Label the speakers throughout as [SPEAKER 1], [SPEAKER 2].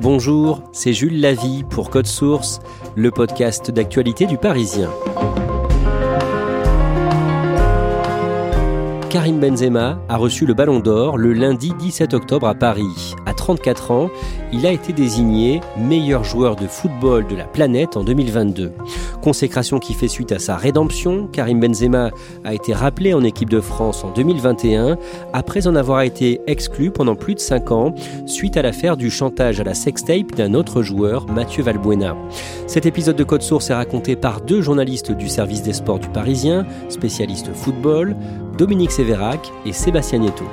[SPEAKER 1] Bonjour, c'est Jules Lavie pour Code Source, le podcast d'actualité du Parisien. Karim Benzema a reçu le Ballon d'Or le lundi 17 octobre à Paris. À 34 ans, il a été désigné meilleur joueur de football de la planète en 2022. Consécration qui fait suite à sa rédemption, Karim Benzema a été rappelé en équipe de France en 2021 après en avoir été exclu pendant plus de 5 ans suite à l'affaire du chantage à la sextape d'un autre joueur, Mathieu Valbuena. Cet épisode de Code Source est raconté par deux journalistes du service des sports du Parisien, spécialistes football, Dominique Sévérac et Sébastien Nieto.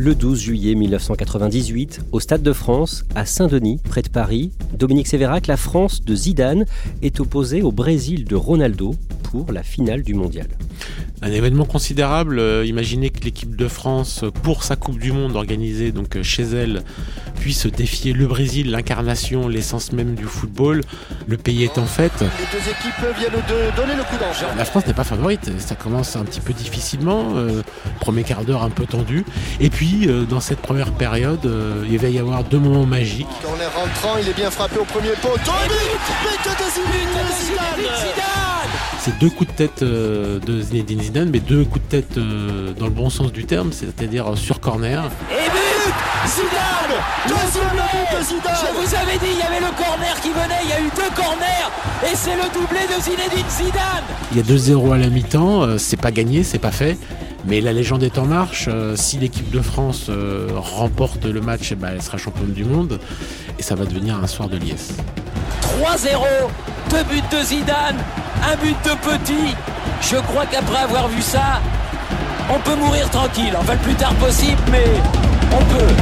[SPEAKER 1] Le 12 juillet 1998, au Stade de France, à Saint-Denis, près de Paris, Dominique Sévérac, la France de Zidane est opposée au Brésil de Ronaldo pour la finale du mondial.
[SPEAKER 2] Un événement considérable. Euh, imaginez que l'équipe de France, pour sa Coupe du Monde organisée donc euh, chez elle, puisse défier le Brésil, l'incarnation, l'essence même du football. Le pays est en fête.
[SPEAKER 3] Les deux équipes viennent de donner le coup d'envoi.
[SPEAKER 2] La France n'est pas favorite. Ça commence un petit peu difficilement. Euh, premier quart d'heure un peu tendu. Et puis, euh, dans cette première période, euh, il va y avoir deux moments magiques.
[SPEAKER 3] Corner rentrant, il est bien frappé au premier poteau. But But Zidane
[SPEAKER 2] deux coups de tête euh, de Zinedine Zidane, mais deux coups de tête euh, dans le bon sens du terme, c'est-à-dire euh, sur corner.
[SPEAKER 4] Et but Zidane Deuxième but
[SPEAKER 3] de Zidane
[SPEAKER 4] Je vous avais dit, il y avait le corner qui venait, il y a eu deux corners et c'est le doublé de Zinedine Zidane
[SPEAKER 2] Il y a 2-0 à la mi-temps, euh, c'est pas gagné, c'est pas fait. Mais la légende est en marche. Euh, si l'équipe de France euh, remporte le match, eh ben, elle sera championne du monde. Et ça va devenir un soir de liesse.
[SPEAKER 4] 3-0 Deux buts de Zidane, un but de Petit. Je crois qu'après avoir vu ça, on peut mourir tranquille. Enfin, le plus tard possible, mais on peut.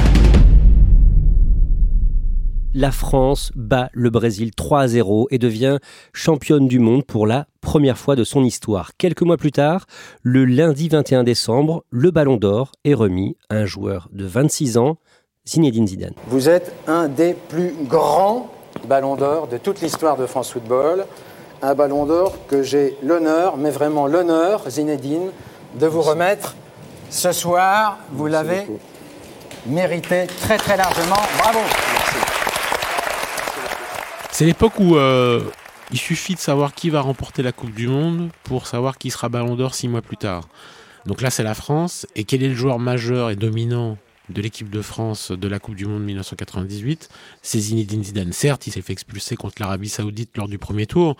[SPEAKER 1] La France bat le Brésil 3 à 0 et devient championne du monde pour la première fois de son histoire. Quelques mois plus tard, le lundi 21 décembre, le Ballon d'Or est remis à un joueur de 26 ans, Zinedine Zidane.
[SPEAKER 5] Vous êtes un des plus grands ballons d'or de toute l'histoire de France Football. Un ballon d'or que j'ai l'honneur, mais vraiment l'honneur, Zinedine, de vous remettre ce soir. Vous l'avez mérité très très largement. Bravo.
[SPEAKER 2] C'est l'époque où euh, il suffit de savoir qui va remporter la Coupe du Monde pour savoir qui sera Ballon d'Or six mois plus tard. Donc là, c'est la France. Et quel est le joueur majeur et dominant de l'équipe de France de la Coupe du Monde 1998 C'est Zinedine Zidane. Certes, il s'est fait expulser contre l'Arabie Saoudite lors du premier tour,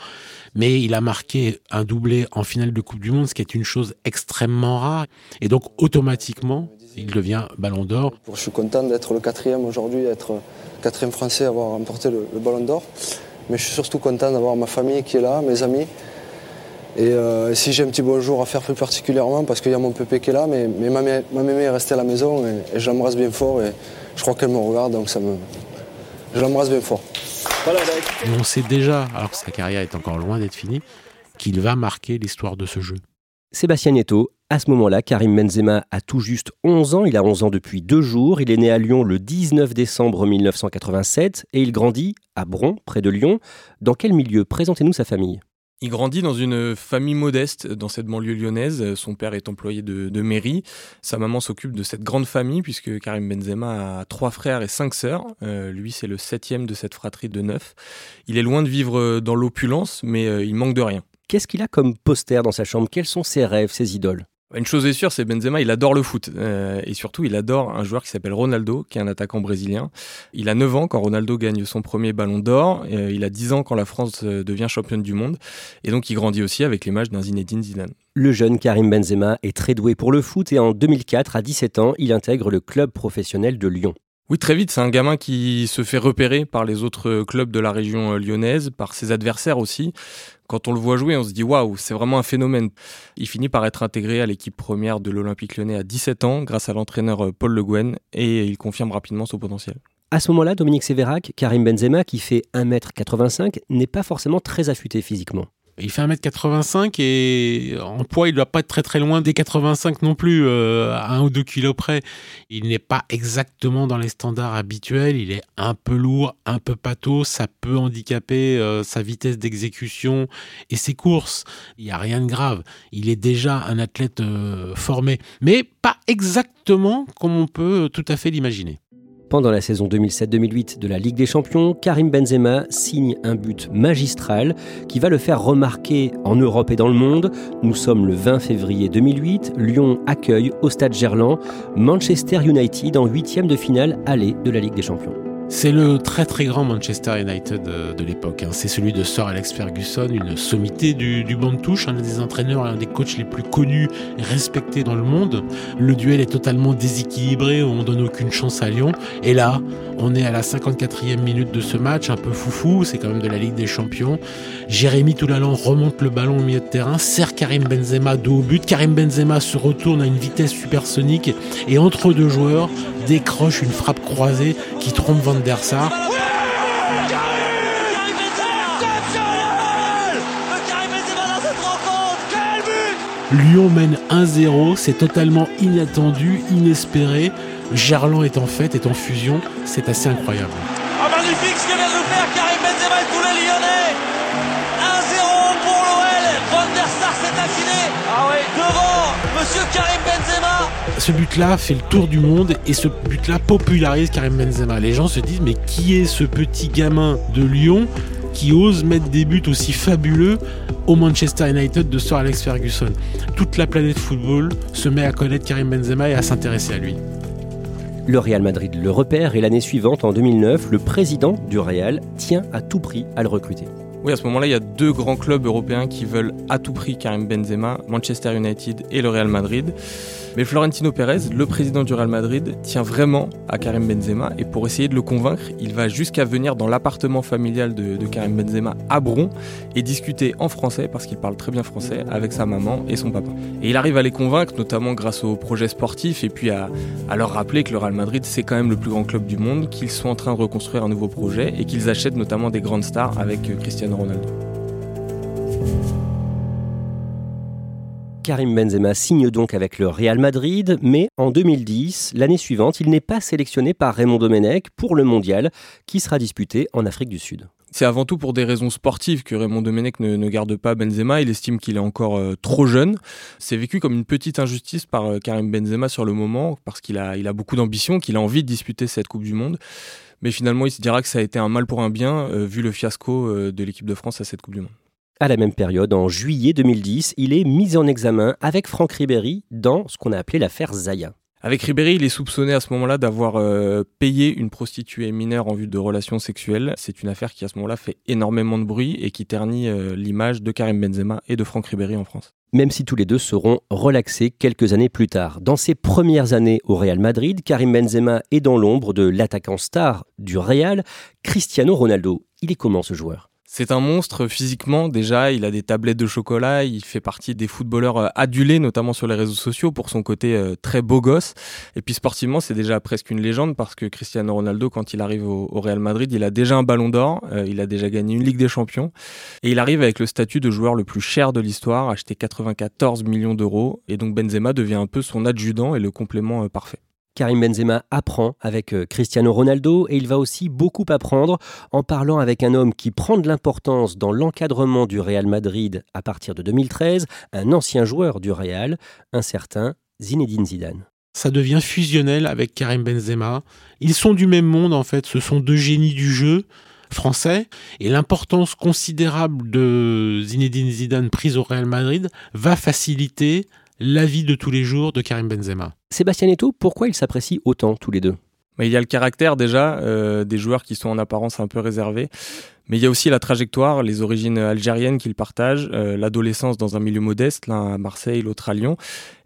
[SPEAKER 2] mais il a marqué un doublé en finale de Coupe du Monde, ce qui est une chose extrêmement rare. Et donc, automatiquement, il devient Ballon d'Or.
[SPEAKER 6] Je suis content d'être le quatrième aujourd'hui, être quatrième français à avoir remporté le, le Ballon d'Or. Mais je suis surtout content d'avoir ma famille qui est là, mes amis. Et euh, si j'ai un petit bonjour à faire plus particulièrement, parce qu'il y a mon pépé qui est là, mais, mais ma, mé- ma mémé est restée à la maison et, et je l'embrasse bien fort et je crois qu'elle me regarde, donc ça me... Je l'embrasse bien fort. Voilà, bah,
[SPEAKER 2] on sait déjà, alors que sa carrière est encore loin d'être finie, qu'il va marquer l'histoire de ce jeu.
[SPEAKER 1] Sébastien Nieto, à ce moment-là, Karim Benzema a tout juste 11 ans. Il a 11 ans depuis deux jours. Il est né à Lyon le 19 décembre 1987 et il grandit à Bron, près de Lyon. Dans quel milieu Présentez-nous sa famille?
[SPEAKER 7] Il grandit dans une famille modeste dans cette banlieue lyonnaise. Son père est employé de, mairie. Sa maman s'occupe de cette grande famille puisque Karim Benzema a trois frères et cinq sœurs. Euh, lui, c'est le septième de cette fratrie de neuf. Il est loin de vivre dans l'opulence, mais euh, il manque de rien.
[SPEAKER 1] Qu'est-ce qu'il a comme poster dans sa chambre? Quels sont ses rêves, ses idoles?
[SPEAKER 7] Une chose est sûre, c'est Benzema, il adore le foot. Euh, et surtout, il adore un joueur qui s'appelle Ronaldo, qui est un attaquant brésilien. Il a 9 ans quand Ronaldo gagne son premier ballon d'or. Euh, il a 10 ans quand la France euh, devient championne du monde. Et donc, il grandit aussi avec l'image d'un Zinedine Zidane.
[SPEAKER 1] Le jeune Karim Benzema est très doué pour le foot et en 2004, à 17 ans, il intègre le club professionnel de Lyon.
[SPEAKER 7] Oui, très vite, c'est un gamin qui se fait repérer par les autres clubs de la région lyonnaise, par ses adversaires aussi. Quand on le voit jouer, on se dit waouh, c'est vraiment un phénomène. Il finit par être intégré à l'équipe première de l'Olympique lyonnais à 17 ans grâce à l'entraîneur euh, Paul Le Guen et il confirme rapidement son potentiel.
[SPEAKER 1] À ce moment-là, Dominique Sévérac, Karim Benzema, qui fait 1m85, n'est pas forcément très affûté physiquement.
[SPEAKER 2] Il fait 1m85 et en poids, il ne doit pas être très très loin des 85 non plus, euh, à 1 ou 2 kilos près. Il n'est pas exactement dans les standards habituels, il est un peu lourd, un peu pâteau, ça peut handicaper euh, sa vitesse d'exécution et ses courses. Il n'y a rien de grave. Il est déjà un athlète euh, formé, mais pas exactement comme on peut tout à fait l'imaginer.
[SPEAKER 1] Pendant la saison 2007-2008 de la Ligue des Champions, Karim Benzema signe un but magistral qui va le faire remarquer en Europe et dans le monde. Nous sommes le 20 février 2008, Lyon accueille au stade Gerland Manchester United en huitième de finale aller de la Ligue des Champions.
[SPEAKER 2] C'est le très très grand Manchester United euh, de l'époque. Hein. C'est celui de Sir Alex Ferguson, une sommité du, banc de touche, un des entraîneurs, un des coachs les plus connus et respectés dans le monde. Le duel est totalement déséquilibré, on donne aucune chance à Lyon. Et là, on est à la 54e minute de ce match, un peu foufou, c'est quand même de la Ligue des Champions. Jérémy Toulalan remonte le ballon au milieu de terrain, serre Karim Benzema dos au but. Karim Benzema se retourne à une vitesse supersonique et entre deux joueurs décroche une frappe croisée qui trompe der Sar. Lyon mène 1-0, c'est totalement inattendu, inespéré. Gerland est en fait, est en fusion, c'est assez incroyable.
[SPEAKER 8] Oh, magnifique ce que vient de faire Karim Benzema et tous les Lyonnais 1-0 pour l'OL, Van der Sar s'est affiné ah devant Monsieur Karim Benzema
[SPEAKER 2] ce but-là fait le tour du monde et ce but-là popularise Karim Benzema. Les gens se disent mais qui est ce petit gamin de Lyon qui ose mettre des buts aussi fabuleux au Manchester United de Sir Alex Ferguson? Toute la planète football se met à connaître Karim Benzema et à s'intéresser à lui.
[SPEAKER 1] Le Real Madrid le repère et l'année suivante, en 2009, le président du Real tient à tout prix à le recruter.
[SPEAKER 7] Oui, à ce moment-là, il y a deux grands clubs européens qui veulent à tout prix Karim Benzema, Manchester United et le Real Madrid. Mais Florentino Pérez, le président du Real Madrid, tient vraiment à Karim Benzema et pour essayer de le convaincre, il va jusqu'à venir dans l'appartement familial de, Karim Benzema à Bron et discuter en français, parce qu'il parle très bien français, avec sa maman et son papa. Et il arrive à les convaincre, notamment grâce au projet sportif et puis à, à leur rappeler que le Real Madrid, c'est quand même le plus grand club du monde, qu'ils sont en train de reconstruire un nouveau projet et qu'ils achètent notamment des grandes stars avec Cristiano Ronaldo.
[SPEAKER 1] Karim Benzema signe donc avec le Real Madrid, mais en 2010, l'année suivante, il n'est pas sélectionné par Raymond Domenech pour le mondial qui sera disputé en Afrique du Sud.
[SPEAKER 7] C'est avant tout pour des raisons sportives que Raymond Domenech ne, garde pas Benzema. Il estime qu'il est encore euh, trop jeune. C'est vécu comme une petite injustice par euh, Karim Benzema sur le moment, parce qu'il a, beaucoup d'ambition, qu'il a envie de disputer cette Coupe du Monde. Mais finalement, il se dira que ça a été un mal pour un bien, euh, vu le fiasco de l'équipe de France à cette Coupe du Monde.
[SPEAKER 1] À la même période, en juillet 2010, il est mis en examen avec Franck Ribéry dans ce qu'on a appelé l'affaire Zaya.
[SPEAKER 7] Avec Ribéry, il est soupçonné à ce moment-là d'avoir euh, payé une prostituée mineure en vue de relations sexuelles. C'est une affaire qui à ce moment-là fait énormément de bruit et qui ternit euh, l'image de Karim Benzema et de Franck Ribéry en France.
[SPEAKER 1] Même si tous les deux seront relaxés quelques années plus tard. Dans ses premières années au Real Madrid, Karim Benzema est dans l'ombre de l'attaquant star du Real, Cristiano Ronaldo. Il est comment ce joueur?
[SPEAKER 7] C'est un monstre physiquement déjà, il a des tablettes de chocolat, il fait partie des footballeurs euh, adulés notamment sur les réseaux sociaux pour son côté euh, très beau gosse. Et puis sportivement c'est déjà presque une légende parce que Cristiano Ronaldo quand il arrive au, Real Madrid il a déjà un ballon d'or, euh, il a déjà gagné une Ligue des Champions et il arrive avec le statut de joueur le plus cher de l'histoire, acheté 94 millions d'euros et donc Benzema devient un peu son adjudant et le complément parfait.
[SPEAKER 1] Karim Benzema apprend avec euh, Cristiano Ronaldo et il va aussi beaucoup apprendre en parlant avec un homme qui prend de l'importance dans l'encadrement du Real Madrid à partir de 2013, un ancien joueur du Real, un certain Zinedine Zidane.
[SPEAKER 2] Ça devient fusionnel avec Karim Benzema. Ils sont du même monde en fait, ce sont deux génies du jeu français et l'importance considérable de Zinedine Zidane prise au Real Madrid va faciliter la vie de tous les jours de Karim Benzema.
[SPEAKER 1] Sébastien Eto, pourquoi ils s'apprécient autant tous les deux?
[SPEAKER 7] Il y a le caractère déjà euh, des joueurs qui sont en apparence un peu réservés. Mais il y a aussi la trajectoire, les origines algériennes qu'il partage, euh, l'adolescence dans un milieu modeste, l'un à Marseille, l'autre à Lyon.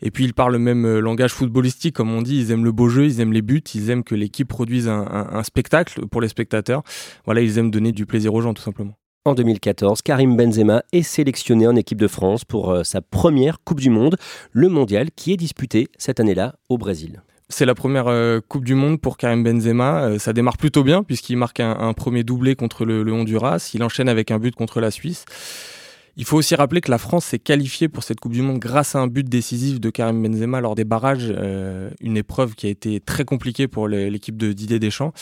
[SPEAKER 7] Et puis ils parlent le même euh, langage footballistique, comme on dit, ils aiment le beau jeu, ils aiment les buts, ils aiment que l'équipe produise un, un spectacle pour les spectateurs. Voilà, ils aiment donner du plaisir aux gens tout simplement.
[SPEAKER 1] En 2014, Karim Benzema est sélectionné en équipe de France pour euh, sa première Coupe du Monde, le mondial qui est disputé cette année-là au Brésil.
[SPEAKER 7] C'est la première euh, Coupe du Monde pour Karim Benzema. Euh, ça démarre plutôt bien puisqu'il marque un, premier doublé contre le, Honduras. Il enchaîne avec un but contre la Suisse. Il faut aussi rappeler que la France s'est qualifiée pour cette Coupe du Monde grâce à un but décisif de Karim Benzema lors des barrages, une épreuve qui a été très compliquée pour l'équipe de Didier Deschamps.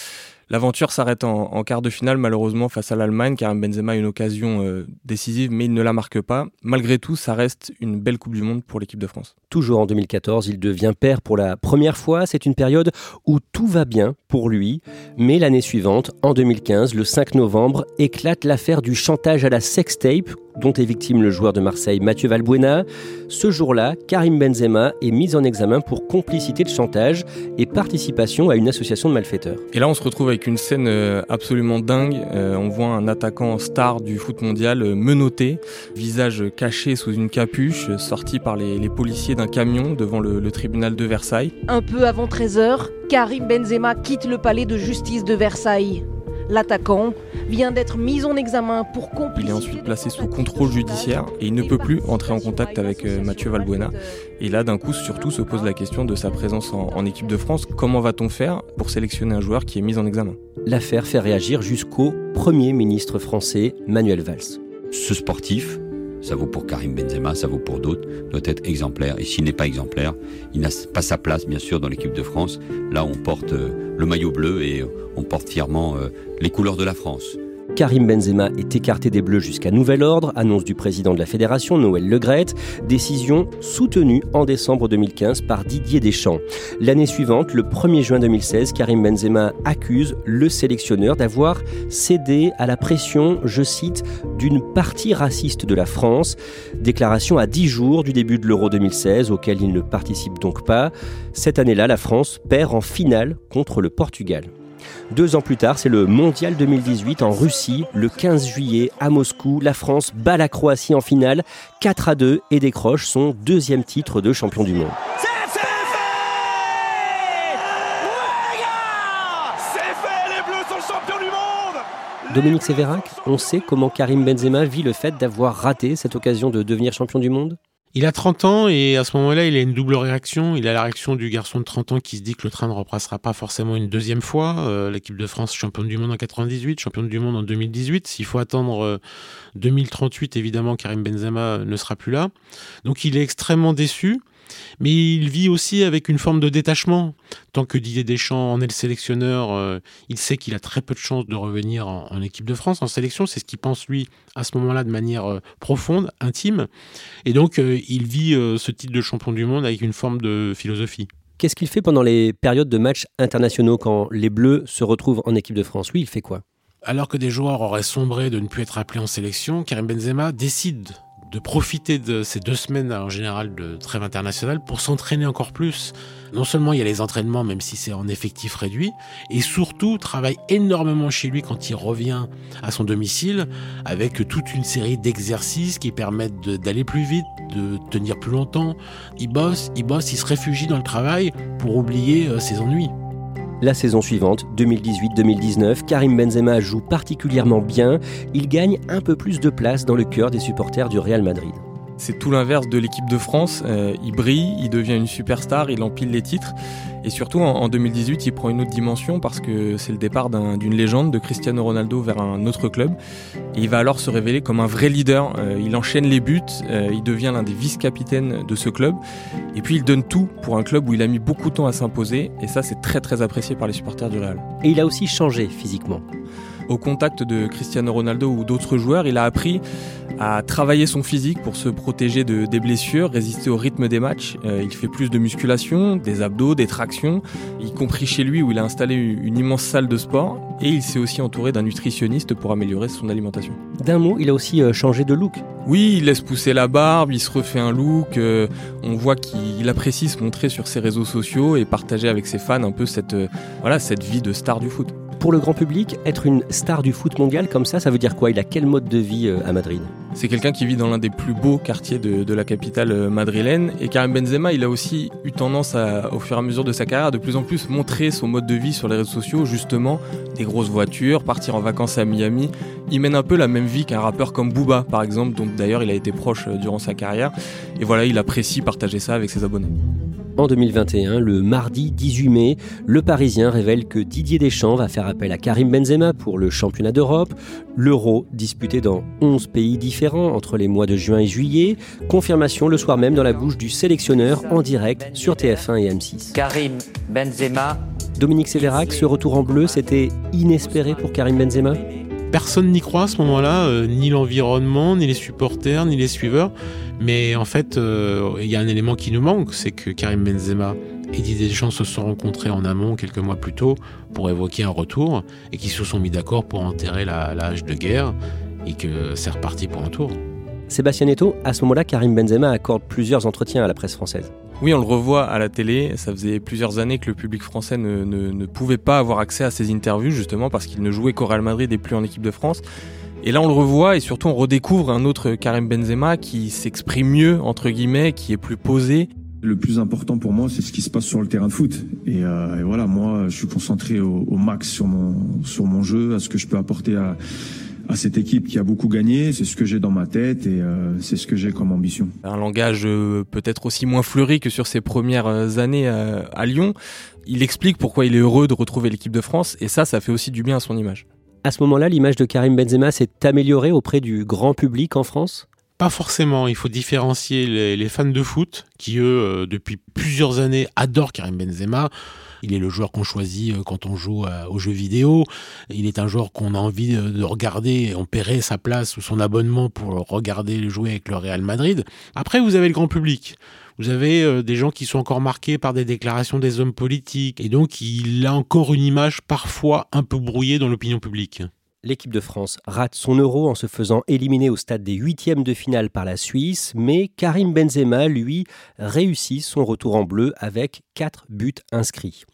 [SPEAKER 7] L'aventure s'arrête en, quart de finale malheureusement face à l'Allemagne. Karim Benzema a une occasion euh, décisive mais il ne la marque pas. Malgré tout, ça reste une belle Coupe du Monde pour l'équipe de France.
[SPEAKER 1] Toujours en 2014, il devient père pour la première fois. C'est une période où tout va bien pour lui. Mais l'année suivante, en 2015, le 5 novembre, éclate l'affaire du chantage à la sextape dont est victime le joueur de Marseille Mathieu Valbuena. Ce jour-là, Karim Benzema est mis en examen pour complicité de chantage et participation à une association de malfaiteurs.
[SPEAKER 7] Et là, on se retrouve avec avec une scène euh, absolument dingue. Euh, on voit un attaquant star du foot mondial euh, menotté, visage caché sous une capuche, sorti par les, policiers d'un camion devant le, le tribunal de Versailles.
[SPEAKER 9] Un peu avant 13h, Karim Benzema quitte le palais de justice de Versailles. L'attaquant vient d'être mis en examen pour complicité.
[SPEAKER 7] Il est ensuite placé sous contrôle judiciaire et il ne peut plus entrer en contact avec euh, Mathieu Valbuena. Et là, d'un coup, surtout, se pose la question de sa présence en, équipe de France. Comment va-t-on faire pour sélectionner un joueur qui est mis en examen?
[SPEAKER 1] L'affaire fait réagir jusqu'au Premier ministre français, Manuel Valls.
[SPEAKER 10] Ce sportif, ça vaut pour Karim Benzema, ça vaut pour d'autres, doit être exemplaire. Et s'il n'est pas exemplaire, il n'a pas sa place, bien sûr, dans l'équipe de France. Là, on porte euh, le maillot bleu et on porte fièrement euh, les couleurs de la France.
[SPEAKER 1] Karim Benzema est écarté des Bleus jusqu'à nouvel ordre, annonce du président de la fédération, Noël Legrette, décision soutenue en décembre 2015 par Didier Deschamps. L'année suivante, le 1er juin 2016, Karim Benzema accuse le sélectionneur d'avoir cédé à la pression, je cite, d'une partie raciste de la France. Déclaration à 10 jours du début de l'Euro 2016, auquel il ne participe donc pas. Cette année-là, la France perd en finale contre le Portugal. Deux ans plus tard, c'est le Mondial 2018 en Russie, le 15 juillet à Moscou. La France bat la Croatie en finale. 4 à 2 et décroche son deuxième titre de champion du monde. Dominique Sévérac, on sait comment Karim Benzema vit le fait d'avoir raté cette occasion de devenir champion du monde?
[SPEAKER 2] Il a 30 ans et à ce moment-là, il a une double réaction. Il a la réaction du garçon de 30 ans qui se dit que le train ne repassera pas forcément une deuxième fois. Euh, l'équipe de France, championne du monde en 98, championne du monde en 2018. S'il faut attendre 2038, euh, évidemment, Karim Benzema ne sera plus là. Donc il est extrêmement déçu. Mais il vit aussi avec une forme de détachement. Tant que Didier Deschamps en est le sélectionneur, euh, il sait qu'il a très peu de chances de revenir en, équipe de France, en sélection. C'est ce qu'il pense lui à ce moment-là de manière euh, profonde, intime. Et donc euh, il vit ce titre de champion du monde avec une forme de philosophie.
[SPEAKER 1] Qu'est-ce qu'il fait pendant les périodes de matchs internationaux quand les Bleus se retrouvent en équipe de France? Lui, il fait quoi?
[SPEAKER 2] Alors que des joueurs auraient sombré de ne plus être appelés en sélection, Karim Benzema décide de profiter de ces deux semaines en général de trêve internationale pour s'entraîner encore plus. Non seulement il y a les entraînements, même si c'est en effectif réduit, et surtout travaille énormément chez lui quand il revient à son domicile, avec toute une série d'exercices qui permettent d'aller plus vite, de tenir plus longtemps. Il bosse, il bosse, il se réfugie dans le travail pour oublier euh, ses ennuis.
[SPEAKER 1] La saison suivante, 2018-2019, Karim Benzema joue particulièrement bien. Il gagne un peu plus de place dans le cœur des supporters du Real Madrid.
[SPEAKER 7] C'est tout l'inverse de l'équipe de France. Euh, il brille, il devient une superstar, il empile les titres. Et surtout, en, 2018, il prend une autre dimension parce que c'est le départ d'une légende de Cristiano Ronaldo vers un autre club. Et il va alors se révéler comme un vrai leader. Euh, il enchaîne les buts, euh, il devient l'un des vice-capitaines de ce club. Et puis, il donne tout pour un club où il a mis beaucoup de temps à s'imposer. Et ça, c'est très très apprécié par les supporters du Real.
[SPEAKER 1] Et il a aussi changé physiquement
[SPEAKER 7] au contact de Cristiano Ronaldo ou d'autres joueurs, il a appris à travailler son physique pour se protéger de, des blessures, résister au rythme des matchs. Euh, il fait plus de musculation, des abdos, des tractions, y compris chez lui où il a installé une immense salle de sport. Et il s'est aussi entouré d'un nutritionniste pour améliorer son alimentation.
[SPEAKER 1] D'un mot, il a aussi euh, changé de look.
[SPEAKER 7] Oui, il laisse pousser la barbe, il se refait un look. Euh, on voit qu'il apprécie se montrer sur ses réseaux sociaux et partager avec ses fans un peu cette, voilà, cette vie de star du foot.
[SPEAKER 1] Pour le grand public, être une star du foot mondial comme ça, ça veut dire quoi? Il a quel mode de vie euh, à Madrid?
[SPEAKER 7] C'est quelqu'un qui vit dans l'un des plus beaux quartiers de, la capitale euh, madrilène. Et Karim Benzema, il a aussi eu tendance à, au fur et à mesure de sa carrière, de plus en plus montrer son mode de vie sur les réseaux sociaux, justement, des grosses voitures, partir en vacances à Miami. Il mène un peu la même vie qu'un rappeur comme Booba, par exemple, dont d'ailleurs il a été proche euh, durant sa carrière. Et voilà, il apprécie partager ça avec ses abonnés.
[SPEAKER 1] En 2021, le mardi 18 mai, le Parisien révèle que Didier Deschamps va faire appel à Karim Benzema pour le championnat d'Europe, l'Euro disputé dans 11 pays différents entre les mois de juin et juillet, confirmation le soir même dans la bouche du sélectionneur en direct sur TF1 et M6.
[SPEAKER 4] Karim Benzema.
[SPEAKER 1] Dominique Sévérac, ce retour en bleu, c'était inespéré pour Karim Benzema?
[SPEAKER 2] Personne n'y croit à ce moment-là, euh, ni l'environnement, ni les supporters, ni les suiveurs. Mais en fait, euh, il y a un élément qui nous manque, c'est que Karim Benzema et Didier Deschamps se sont rencontrés en amont quelques mois plus tôt pour évoquer un retour et qui se sont mis d'accord pour enterrer la, de guerre et que c'est reparti pour un tour.
[SPEAKER 1] Sébastien Neto, à ce moment-là, Karim Benzema accorde plusieurs entretiens à la presse française.
[SPEAKER 7] Oui, on le revoit à la télé. Ça faisait plusieurs années que le public français ne, ne, pouvait pas avoir accès à ces interviews, justement parce qu'il ne jouait qu'au Real Madrid et plus en équipe de France. Et là, on le revoit et surtout on redécouvre un autre Karim Benzema qui s'exprime mieux, entre guillemets, qui est plus posé.
[SPEAKER 11] Le plus important pour moi, c'est ce qui se passe sur le terrain de foot. Et, euh, voilà, moi, je suis concentré au, au, max sur mon, sur mon jeu, à ce que je peux apporter à à cette équipe qui a beaucoup gagné. C'est ce que j'ai dans ma tête et euh, c'est ce que j'ai comme ambition.
[SPEAKER 7] Un langage euh, peut-être aussi moins fleuri que sur ses premières euh, années à Lyon. Il explique pourquoi il est heureux de retrouver l'équipe de France et ça, ça fait aussi du bien à son image.
[SPEAKER 1] À ce moment-là, l'image de Karim Benzema s'est améliorée auprès du grand public en France?
[SPEAKER 2] Pas forcément, il faut différencier les, les fans de foot qui, eux, depuis plusieurs années, adorent Karim Benzema. Il est le joueur qu'on choisit euh, quand on joue euh, aux jeux vidéo. Il est un joueur qu'on a envie de regarder. On paierait sa place ou son abonnement pour regarder jouer avec le Real Madrid. Après, vous avez le grand public. Vous avez euh, des gens qui sont encore marqués par des déclarations des hommes politiques. Et donc, il a encore une image parfois un peu brouillée dans l'opinion publique
[SPEAKER 1] l'équipe de France rate son euro en se faisant éliminer au stade des huitièmes de finale par la Suisse, mais Karim Benzema, lui, réussit son retour en bleu avec quatre buts inscrits.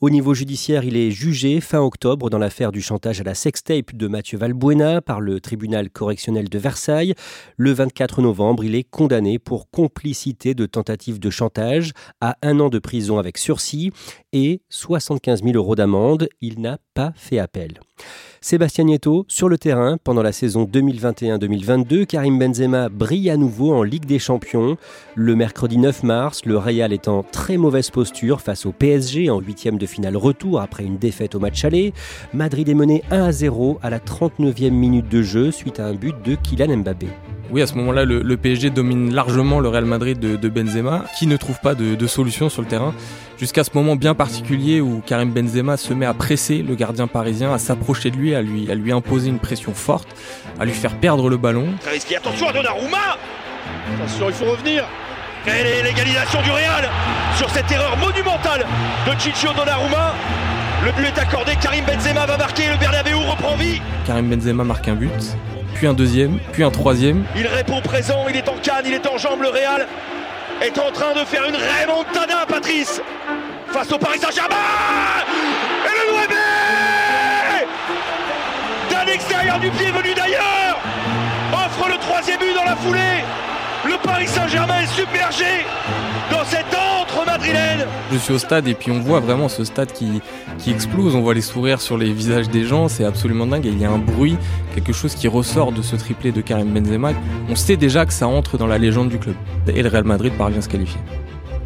[SPEAKER 1] Au niveau judiciaire, il est jugé fin octobre dans l'affaire du chantage à la sextape de Mathieu Valbuena par le tribunal correctionnel de Versailles. Le 24 novembre, il est condamné pour complicité de tentative de chantage à un an de prison avec sursis et 75 000 euros d'amende. Il n'a pas fait appel. Sébastien Nieto, sur le terrain, pendant la saison 2021-2022, Karim Benzema brille à nouveau en Ligue des Champions. Le mercredi 9 mars, le Real est en très mauvaise posture face au PSG en huitième de finale retour après une défaite au match aller. Madrid est mené 1 à 0 à la 39e minute de jeu suite à un but de Kylian Mbappé.
[SPEAKER 7] Oui, à ce moment-là, le, PSG domine largement le Real Madrid de, Benzema, qui ne trouve pas de, solution sur le terrain, jusqu'à ce moment bien particulier où Karim Benzema se met à presser le gardien parisien, à s'approcher de lui, à lui, à lui imposer une pression forte, à lui faire perdre le ballon.
[SPEAKER 12] Très risqué, attention à Donnarumma Attention, il faut revenir Et l'égalisation du Real sur cette erreur monumentale de Ciccio Donnarumma? Le but est accordé, Karim Benzema va marquer, le Bernabeu reprend vie.
[SPEAKER 7] Karim Benzema marque un but, puis un deuxième, puis un troisième.
[SPEAKER 12] Il répond présent, il est en canne, il est en jambe, le Real est en train de faire une remontada, Patrice, face au Paris Saint-Germain D'un extérieur du pied venu d'ailleurs Offre le troisième but dans la foulée le Paris Saint-Germain est submergé dans cette entre madrilène.
[SPEAKER 7] Je suis au stade et puis on voit vraiment ce stade qui, explose. On voit les sourires sur les visages des gens. C'est absolument dingue. Il y a un bruit, quelque chose qui ressort de ce triplé de Karim Benzema. On sait déjà que ça entre dans la légende du club. Et le Real Madrid parvient à se qualifier.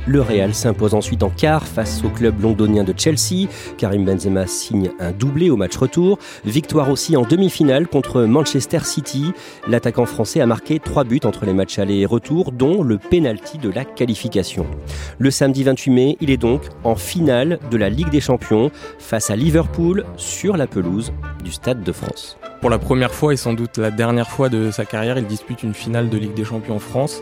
[SPEAKER 1] Le Real s'impose ensuite en quart face au club londonien de Chelsea. Karim Benzema signe un doublé au match retour. Victoire aussi en demi-finale contre Manchester City. L'attaquant français a marqué trois buts entre les matchs aller et retour, dont le penalty de la qualification. Le samedi 28 mai, il est donc en finale de la Ligue des Champions face à Liverpool sur la pelouse du Stade de France.
[SPEAKER 7] Pour la première fois et sans doute la dernière fois de sa carrière, il dispute une finale de Ligue des Champions en France.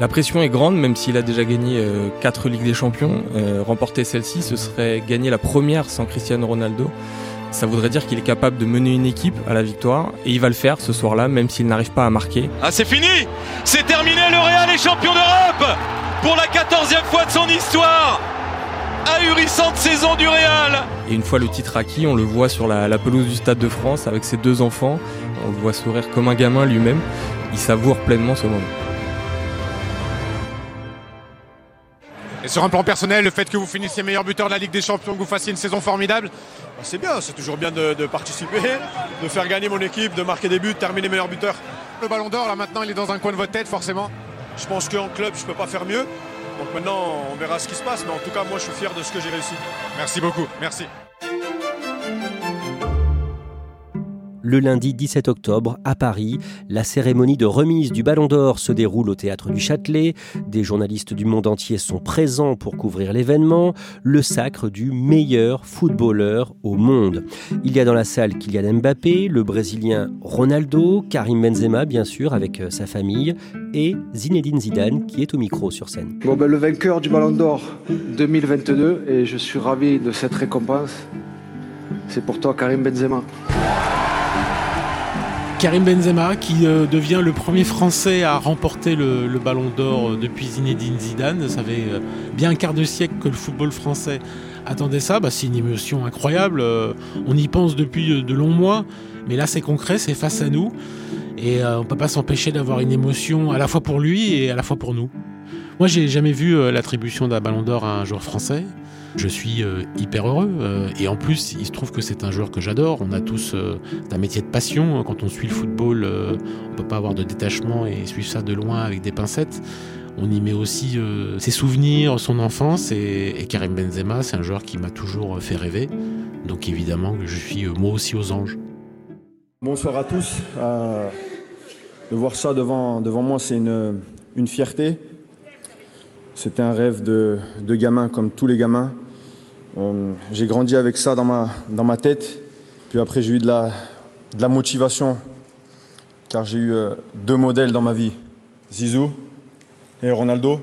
[SPEAKER 7] La pression est grande, même s'il a déjà gagné 4 euh, Ligues des Champions. Euh, remporter celle-ci, ce serait gagner la première sans Cristiano Ronaldo. Ça voudrait dire qu'il est capable de mener une équipe à la victoire et il va le faire ce soir-là, même s'il n'arrive pas à marquer.
[SPEAKER 12] Ah, c'est fini C'est terminé, le Real est champion d'Europe Pour la 14e fois de son histoire
[SPEAKER 8] ahurissante saison du Real.
[SPEAKER 7] Et une fois le titre acquis, on le voit sur la, la pelouse du Stade de France avec ses deux enfants. On le voit sourire comme un gamin lui-même. Il savoure pleinement ce moment.
[SPEAKER 13] Et sur un plan personnel, le fait que vous finissiez meilleur buteur de la Ligue des Champions, que vous fassiez une saison formidable
[SPEAKER 14] Bah, C'est bien, c'est toujours bien de, de participer, de faire gagner mon équipe, de marquer des buts, de terminer meilleur buteur.
[SPEAKER 13] Le ballon d'or, là maintenant, il est dans un coin de votre tête, forcément.
[SPEAKER 14] Je pense qu'en club, je peux pas faire mieux. Donc maintenant, on verra ce qui se passe. Mais en tout cas, moi, je suis fier de ce que j'ai réussi.
[SPEAKER 13] Merci beaucoup, merci.
[SPEAKER 1] Le lundi 17 octobre, à Paris, la cérémonie de remise du Ballon d'Or se déroule au théâtre du Châtelet. Des journalistes du monde entier sont présents pour couvrir l'événement, le sacre du meilleur footballeur au monde. Il y a dans la salle Kylian Mbappé, le Brésilien Ronaldo, Karim Benzema bien sûr avec euh, sa famille et Zinedine Zidane qui est au micro sur scène.
[SPEAKER 6] Bon, ben, le vainqueur du Ballon d'Or 2022, et je suis ravi de cette récompense, c'est pour toi Karim Benzema.
[SPEAKER 2] Karim Benzema qui euh, devient le premier Français à remporter le, Ballon d'Or euh, depuis Zinedine Zidane. Ça fait euh, bien un quart de siècle que le football français attendait ça. Bah, c'est une émotion incroyable. On y pense depuis de longs mois, mais là c'est concret, c'est face à nous. Et on peut pas s'empêcher d'avoir une émotion à la fois pour lui et à la fois pour nous. Moi j'ai jamais vu euh, l'attribution d'un Ballon d'Or à un joueur français. Je suis euh, hyper heureux euh, et en plus il se trouve que c'est un joueur que j'adore. On a tous un métier de passion. Quand on suit le football, on peut pas avoir de détachement et suivre ça de loin avec des pincettes. On y met aussi ses souvenirs, son enfance et, Karim Benzema, c'est un joueur qui m'a toujours fait rêver. Donc évidemment je suis moi aussi aux anges.
[SPEAKER 11] Bonsoir à tous. De voir ça devant, devant moi, c'est une, une fierté. C'était un rêve de, gamin, comme tous les gamins. Euh, j'ai grandi avec ça dans ma, tête. Puis après, j'ai eu de la, de la motivation, car j'ai eu euh, deux modèles dans ma vie, Zizou et Ronaldo.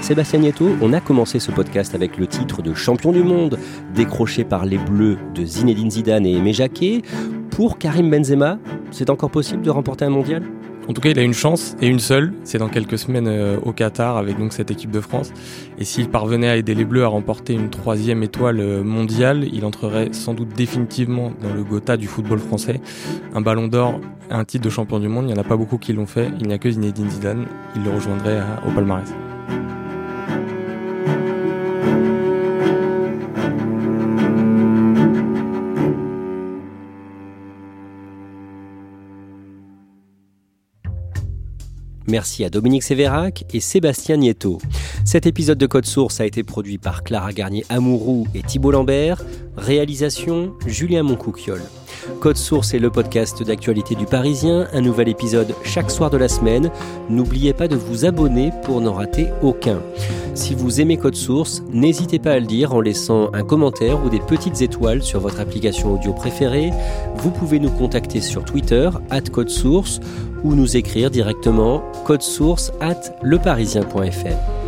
[SPEAKER 1] Sébastien Nieto, on a commencé ce podcast avec le titre de champion du monde, décroché par les Bleus de Zinedine Zidane et Aimé Jacquet. Pour Karim Benzema, c'est encore possible de remporter un mondial?
[SPEAKER 7] En tout cas, il a une chance et une seule. C'est dans quelques semaines euh, au Qatar avec cette équipe de France. Et s'il parvenait à aider les Bleus à remporter une troisième étoile euh, mondiale, il entrerait sans doute définitivement dans le Gotha du football français. Un Ballon d'Or, un titre de champion du monde, il n'y en a pas beaucoup qui l'ont fait. Il n'y a que Zinedine Zidane. Il le rejoindrait à- au palmarès.
[SPEAKER 1] Merci à Dominique Sévérac et Sébastien Nieto. Cet épisode de Code Source a été produit par Clara Garnier-Amouroux et Thibault Lambert. Réalisation Julien Moncouquiole. Code Source est le podcast d'actualité du Parisien, un nouvel épisode chaque soir de la semaine. N'oubliez pas de vous abonner pour n'en rater aucun. Si vous aimez Code Source, n'hésitez pas à le dire en laissant un commentaire ou des petites étoiles sur votre application audio préférée. Vous pouvez nous contacter sur Twitter, at Code Source, ou nous écrire directement code source at leparisien.fr.